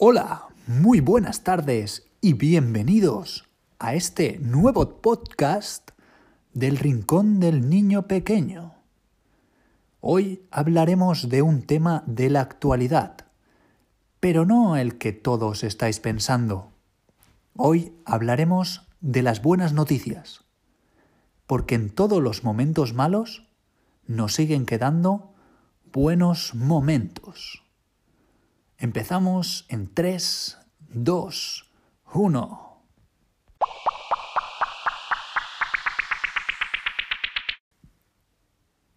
Hola, muy buenas tardes y bienvenidos a este nuevo podcast del Rincón del Niño Pequeño. Hoy hablaremos de un tema de la actualidad, pero no el que todos estáis pensando. Hoy hablaremos de las buenas noticias, porque en todos los momentos malos nos siguen quedando buenos momentos. Empezamos en 3, 2, 1.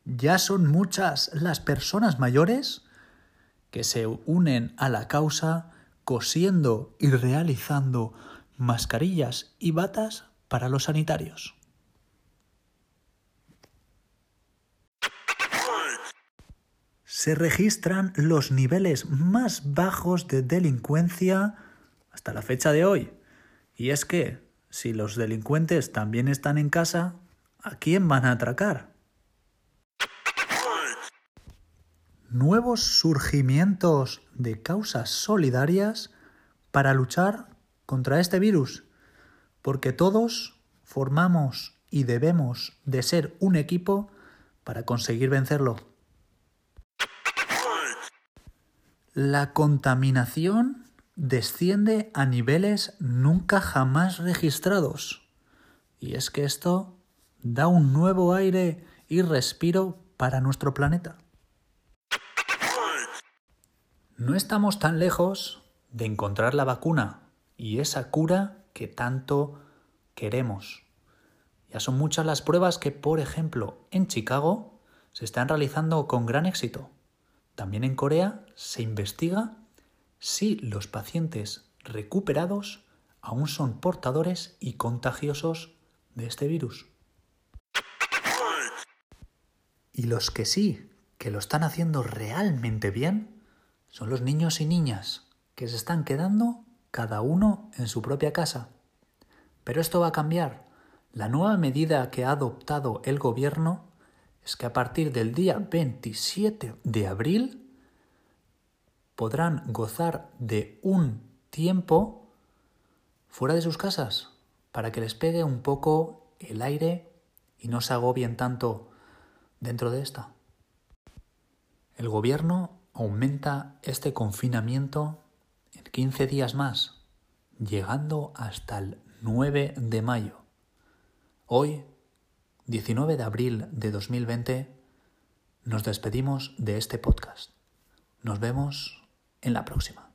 Ya son muchas las personas mayores que se unen a la causa cosiendo y realizando mascarillas y batas para los sanitarios. Se registran los niveles más bajos de delincuencia hasta la fecha de hoy. Y es que, si los delincuentes también están en casa, ¿a quién van a atracar? Nuevos surgimientos de causas solidarias para luchar contra este virus, porque todos formamos y debemos de ser un equipo para conseguir vencerlo. La contaminación desciende a niveles nunca jamás registrados. Y es que esto da un nuevo aire y respiro para nuestro planeta. No estamos tan lejos de encontrar la vacuna y esa cura que tanto queremos. Ya son muchas las pruebas que, por ejemplo, en Chicago se están realizando con gran éxito. También en Corea se investiga si los pacientes recuperados aún son portadores y contagiosos de este virus. Y los que sí, que lo están haciendo realmente bien, son los niños y niñas, que se están quedando cada uno en su propia casa. Pero esto va a cambiar. La nueva medida que ha adoptado el gobierno es que a partir del día 27 de abril podrán gozar de un tiempo fuera de sus casas para que les pegue un poco el aire y no se agobien tanto dentro de esta. El gobierno aumenta este confinamiento en 15 días más, llegando hasta el 9 de mayo. Hoy 19 de abril de 2020, nos despedimos de este podcast. Nos vemos en la próxima.